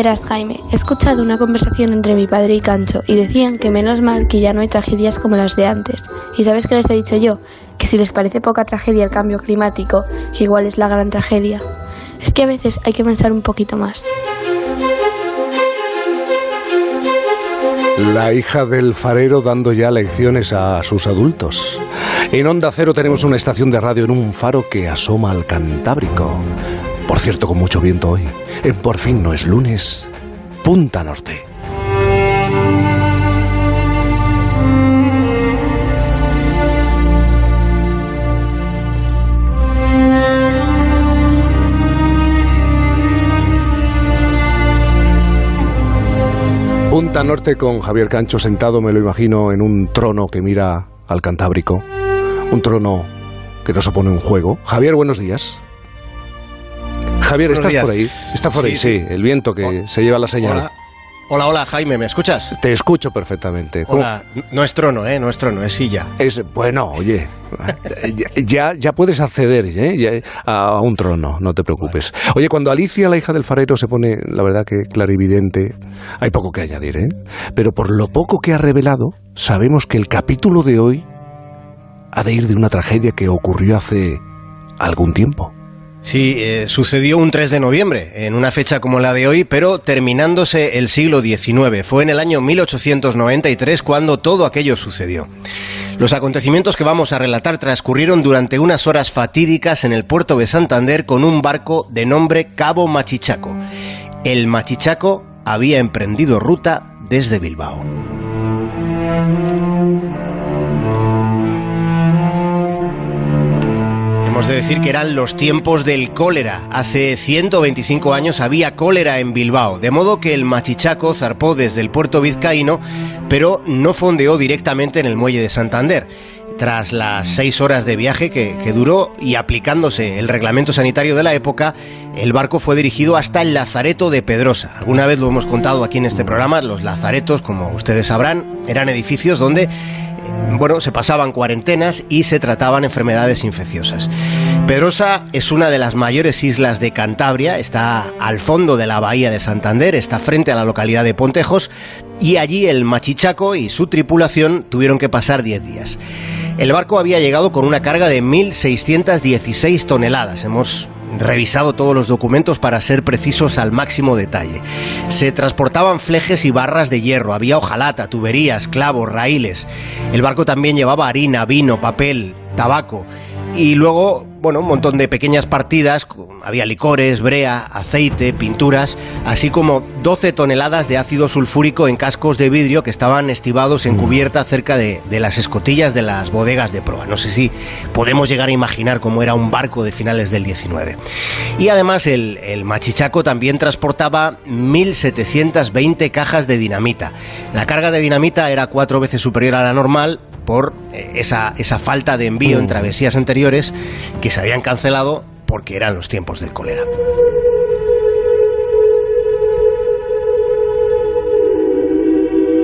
Verás, Jaime, he escuchado una conversación entre mi padre y Cancho y decían que menos mal que ya no hay tragedias como las de antes. ¿Y sabes qué les he dicho yo? Que si les parece poca tragedia el cambio climático, que igual es la gran tragedia. Es que a veces hay que pensar un poquito más. La hija del farero dando ya lecciones a sus adultos. En Onda Cero tenemos una estación de radio en un faro que asoma al Cantábrico. Por cierto, con mucho viento hoy. En Por fin no es lunes. Punta Norte. Punta Norte con Javier Cancho sentado, me lo imagino, en un trono que mira al Cantábrico. Un trono que no supone un juego. Javier, buenos días. Javier, ¿estás por ahí? ¿Estás por ahí? Sí, el viento que se lleva la señal. Hola. Hola, Jaime, ¿me escuchas? Te escucho perfectamente. Hola, no es trono, ¿eh? No es trono, es silla. Es, bueno, oye, ya, ya puedes acceder ¿eh? a un trono, no te preocupes. Oye, cuando Alicia, la hija del farero, se pone, la verdad que clarividente, hay poco que añadir, ¿eh? Pero por lo poco que ha revelado, sabemos que el capítulo de hoy ha de ir de una tragedia que ocurrió hace algún tiempo. Sí, eh, sucedió un 3 de noviembre, en una fecha como la de hoy, pero terminándose el siglo XIX. Fue en el año 1893 cuando todo aquello sucedió. Los acontecimientos que vamos a relatar transcurrieron durante unas horas fatídicas en el puerto de Santander con un barco de nombre Cabo Machichaco. El Machichaco había emprendido ruta desde Bilbao. De decir que eran los tiempos del cólera. Hace 125 años había cólera en Bilbao, de modo que el Machichaco zarpó desde el puerto vizcaíno, pero no fondeó directamente en el muelle de Santander. Tras las seis horas de viaje que, que, duró y aplicándose el reglamento sanitario de la época, el barco fue dirigido hasta el Lazareto de Pedrosa. Alguna vez lo hemos contado aquí en este programa, los lazaretos, como ustedes sabrán, eran edificios donde bueno, se pasaban cuarentenas y se trataban enfermedades infecciosas. Pedrosa es una de las mayores islas de Cantabria, está al fondo de la bahía de Santander, está frente a la localidad de Pontejos y allí el Machichaco y su tripulación tuvieron que pasar 10 días. El barco había llegado con una carga de 1.616 toneladas. Hemos revisado todos los documentos para ser precisos al máximo detalle. Se transportaban flejes y barras de hierro, había hojalata, tuberías, clavos, raíles. El barco también llevaba harina, vino, papel, tabaco. Y luego, bueno, un montón de pequeñas partidas, había licores, brea, aceite, pinturas, así como 12 toneladas de ácido sulfúrico en cascos de vidrio que estaban estivados en cubierta cerca de, las escotillas de las bodegas de proa. No sé si podemos llegar a imaginar cómo era un barco de finales del 19. Y además el, el Machichaco también transportaba 1.720 cajas de dinamita. La carga de dinamita era cuatro veces superior a la normal, por eh, esa, esa falta de envío en travesías anteriores que se habían cancelado porque eran los tiempos del cólera.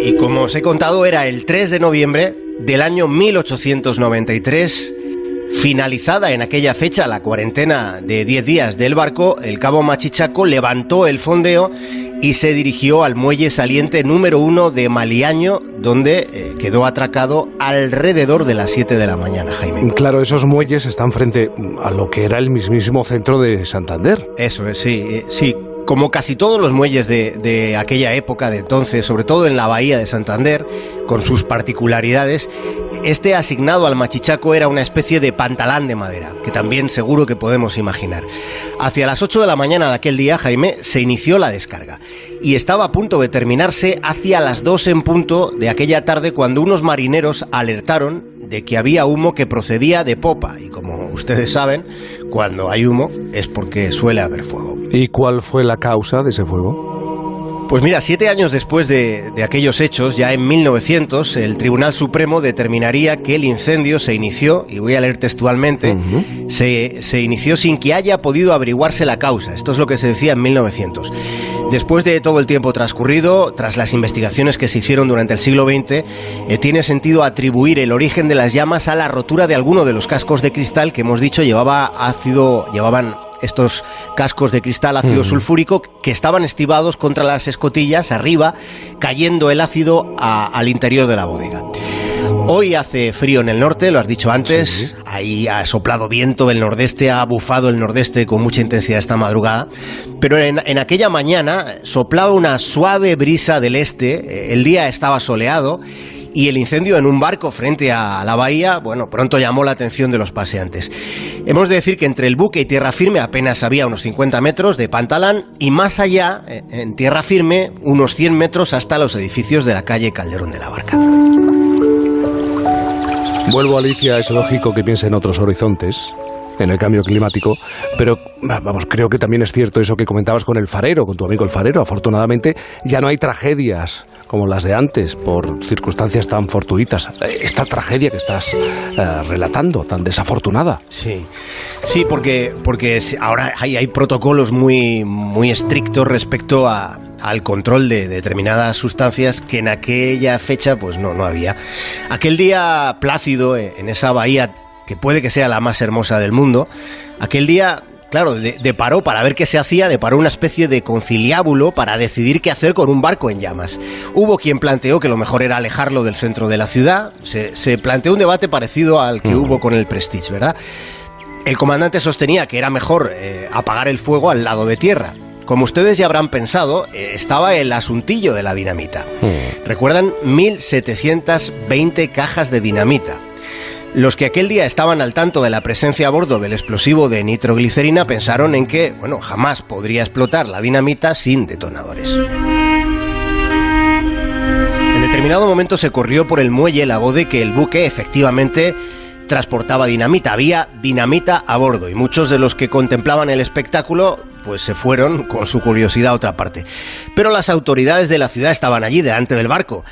Y como os he contado, era el 3 de noviembre del año 1893 Finalizada en aquella fecha la cuarentena de 10 días del barco, el cabo Machichaco levantó el fondeo y se dirigió al muelle saliente número uno de Maliaño, donde eh, quedó atracado alrededor de las 7 de la mañana, Jaime. Claro, esos muelles están frente a lo que era el mismísimo centro de Santander. Eso es, sí, eh, sí, como casi todos los muelles de, aquella época, de entonces, sobre todo en la bahía de Santander, con sus particularidades, este asignado al Machichaco era una especie de pantalán de madera, que también seguro que podemos imaginar. Hacia las 8 de la mañana de aquel día, Jaime, se inició la descarga y estaba a punto de terminarse hacia las 2 en punto de aquella tarde cuando unos marineros alertaron de que había humo que procedía de popa y como ustedes saben, cuando hay humo es porque suele haber fuego. ¿Y cuál fue la causa de ese fuego? Pues mira, siete años después de, aquellos hechos, ya en 1900, el Tribunal Supremo determinaría que el incendio se inició, y voy a leer textualmente, se, se inició sin que haya podido averiguarse la causa. Esto es lo que se decía en 1900. Después de todo el tiempo transcurrido, tras las investigaciones que se hicieron durante el siglo XX, eh, tiene sentido atribuir el origen de las llamas a la rotura de alguno de los cascos de cristal que hemos dicho llevaba ácido, llevaban estos cascos de cristal ácido sulfúrico que estaban estivados contra las escotillas arriba, cayendo el ácido al interior de la bodega. Hoy hace frío en el norte, lo has dicho antes. Ahí ha soplado viento del nordeste, ha bufado el nordeste con mucha intensidad esta madrugada. Pero en, en, aquella mañana soplaba una suave brisa del este, el día estaba soleado y el incendio en un barco frente a la bahía, bueno, pronto llamó la atención de los paseantes. Hemos de decir que entre el buque y tierra firme apenas había unos 50 metros de pantalán y más allá, eh, en tierra firme, unos 100 metros hasta los edificios de la calle Calderón de la Barca. Vuelvo, Alicia, es lógico que piense en otros horizontes, en el cambio climático, pero vamos, creo que también es cierto eso que comentabas con el farero, con tu amigo el farero. Afortunadamente ya no hay tragedias como las de antes por circunstancias tan fortuitas. Esta tragedia que estás eh, relatando, tan desafortunada. Sí, sí, porque, porque ahora hay, hay protocolos muy, muy estrictos respecto a, al control de determinadas sustancias que en aquella fecha pues no, no había. Aquel día plácido en esa bahía que puede que sea la más hermosa del mundo, aquel día claro, deparó para ver qué se hacía, deparó una especie de conciliábulo para decidir qué hacer con un barco en llamas. Hubo quien planteó que lo mejor era alejarlo del centro de la ciudad. Se, planteó un debate parecido al que hubo con el Prestige, ¿verdad? El comandante sostenía que era mejor eh, apagar el fuego al lado de tierra. Como ustedes ya habrán pensado, eh, estaba el asuntillo de la dinamita. Recuerdan 1720 cajas de dinamita. Los que aquel día estaban al tanto de la presencia a bordo del explosivo de nitroglicerina pensaron en que, bueno, jamás podría explotar la dinamita sin detonadores. En determinado momento se corrió por el muelle la voz de que el buque efectivamente transportaba dinamita, había dinamita a bordo y muchos de los que contemplaban el espectáculo pues se fueron con su curiosidad a otra parte. Pero las autoridades de la ciudad estaban allí, delante del barco.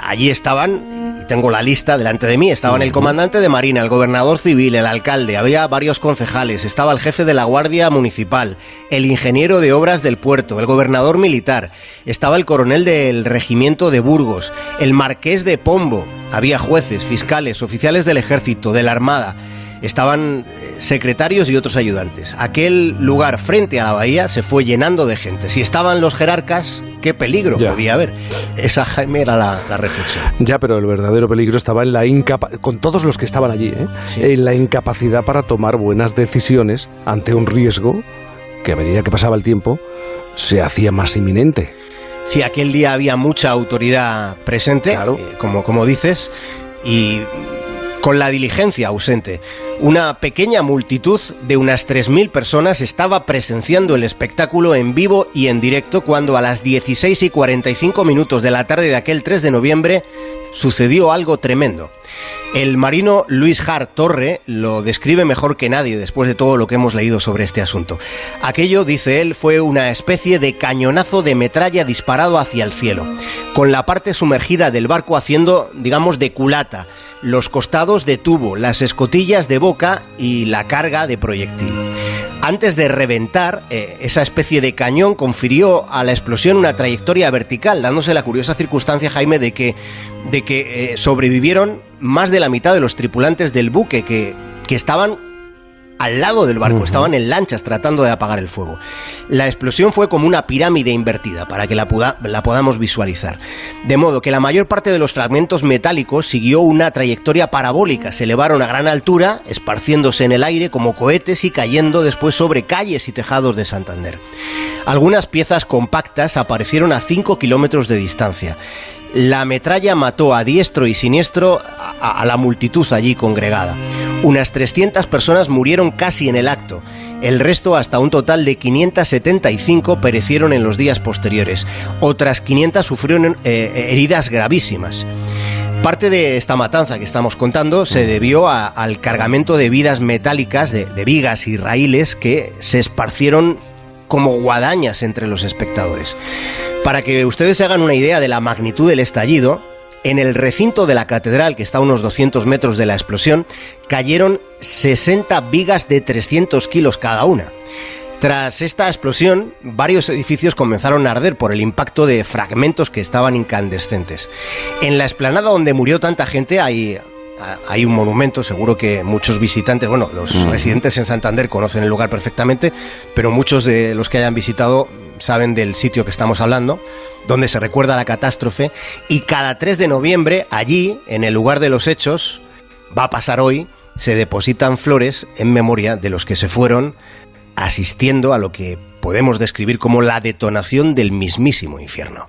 Allí estaban, y tengo la lista delante de mí, estaban el comandante de Marina, el gobernador civil, el alcalde, había varios concejales, estaba el jefe de la Guardia Municipal, el ingeniero de obras del puerto, el gobernador militar, estaba el coronel del regimiento de Burgos, el marqués de Pombo, había jueces, fiscales, oficiales del ejército, de la Armada, estaban eh, secretarios y otros ayudantes. Aquel lugar frente a la bahía se fue llenando de gente. Si estaban los jerarcas, qué peligro podía haber. Esa, Jaime, era la, reflexión. Ya, pero el verdadero peligro estaba en la incapacidad, con todos los que estaban allí, ¿eh? en la incapacidad para tomar buenas decisiones ante un riesgo que a medida que pasaba el tiempo se hacía más inminente. Si aquel día había mucha autoridad presente, eh, como, como dices, y con la diligencia ausente. Una pequeña multitud de unas 3.000 personas estaba presenciando el espectáculo en vivo y en directo cuando a las 16 y 45 minutos de la tarde de aquel 3 de noviembre sucedió algo tremendo. El marino Luis Hart Torre lo describe mejor que nadie después de todo lo que hemos leído sobre este asunto. Aquello, dice él, fue una especie de cañonazo de metralla disparado hacia el cielo, con la parte sumergida del barco haciendo, digamos, de culata, los costados de tubo, las escotillas de boca y la carga de proyectil. Antes de reventar, eh, esa especie de cañón confirió a la explosión una trayectoria vertical, dándose la curiosa circunstancia, Jaime, de que, de que eh, sobrevivieron más de la mitad de los tripulantes del buque que, que estaban al lado del barco, estaban en lanchas tratando de apagar el fuego. La explosión fue como una pirámide invertida, para que la, la, podamos visualizar. De modo que la mayor parte de los fragmentos metálicos siguió una trayectoria parabólica, se elevaron a gran altura, esparciéndose en el aire como cohetes y cayendo después sobre calles y tejados de Santander. Algunas piezas compactas aparecieron a 5 kilómetros de distancia. La metralla mató a diestro y siniestro a, la multitud allí congregada. Unas 300 personas murieron casi en el acto. El resto, hasta un total de 575, perecieron en los días posteriores. Otras 500 sufrieron eh, heridas gravísimas. Parte de esta matanza que estamos contando se debió al cargamento de vidas metálicas, de, de vigas y raíles que se esparcieron como guadañas entre los espectadores. Para que ustedes se hagan una idea de la magnitud del estallido, en el recinto de la catedral, que está a unos 200 metros de la explosión, cayeron 60 vigas de 300 kilos cada una. Tras esta explosión, varios edificios comenzaron a arder por el impacto de fragmentos que estaban incandescentes. En la explanada donde murió tanta gente hay hay un monumento, seguro que muchos visitantes, bueno, los mm. residentes en Santander conocen el lugar perfectamente, pero muchos de los que hayan visitado saben del sitio que estamos hablando, donde se recuerda la catástrofe, y cada 3 de noviembre, allí, en el lugar de los hechos, va a pasar hoy, se depositan flores en memoria de los que se fueron asistiendo a lo que podemos describir como la detonación del mismísimo infierno.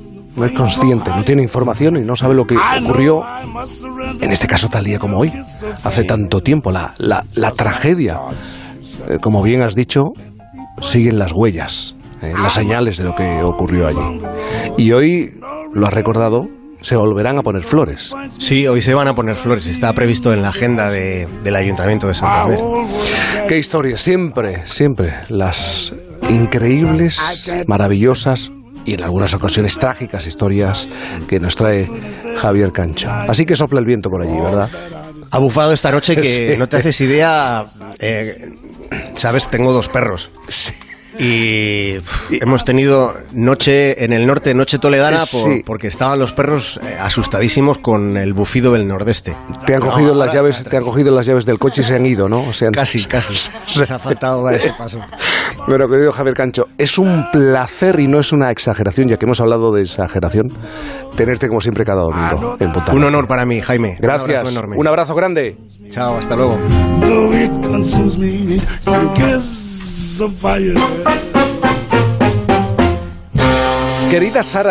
no es consciente, no tiene información y no sabe lo que ocurrió, en este caso tal día como hoy, hace tanto tiempo, la, la, la tragedia. Eh, como bien has dicho, siguen las huellas, eh, las señales de lo que ocurrió allí. Y hoy lo has recordado se volverán a poner flores. Sí, hoy se van a poner flores. Está previsto en la agenda del Ayuntamiento de Santander. Qué historia, siempre, siempre. Las increíbles, maravillosas y en algunas ocasiones trágicas historias que nos trae Javier Cancho. Así que sopla el viento por allí, ¿verdad? Ha bufado esta noche que no te haces idea. Eh, Sabes, tengo dos perros. Sí. Y, hemos tenido noche en el norte, noche toledana, porque estaban los perros eh, asustadísimos con el bufido del nordeste. Te han cogido las llaves, te han cogido las llaves del coche y se han ido, ¿no? O sea, casi, casi. Se ha faltado dar ese paso. Bueno, querido Javier Cancho, es un placer y no es una exageración, ya que hemos hablado de exageración, tenerte como siempre cada domingo en Un honor para mí, Jaime. Gracias. Un abrazo, grande. Chao, hasta luego. Querida Sara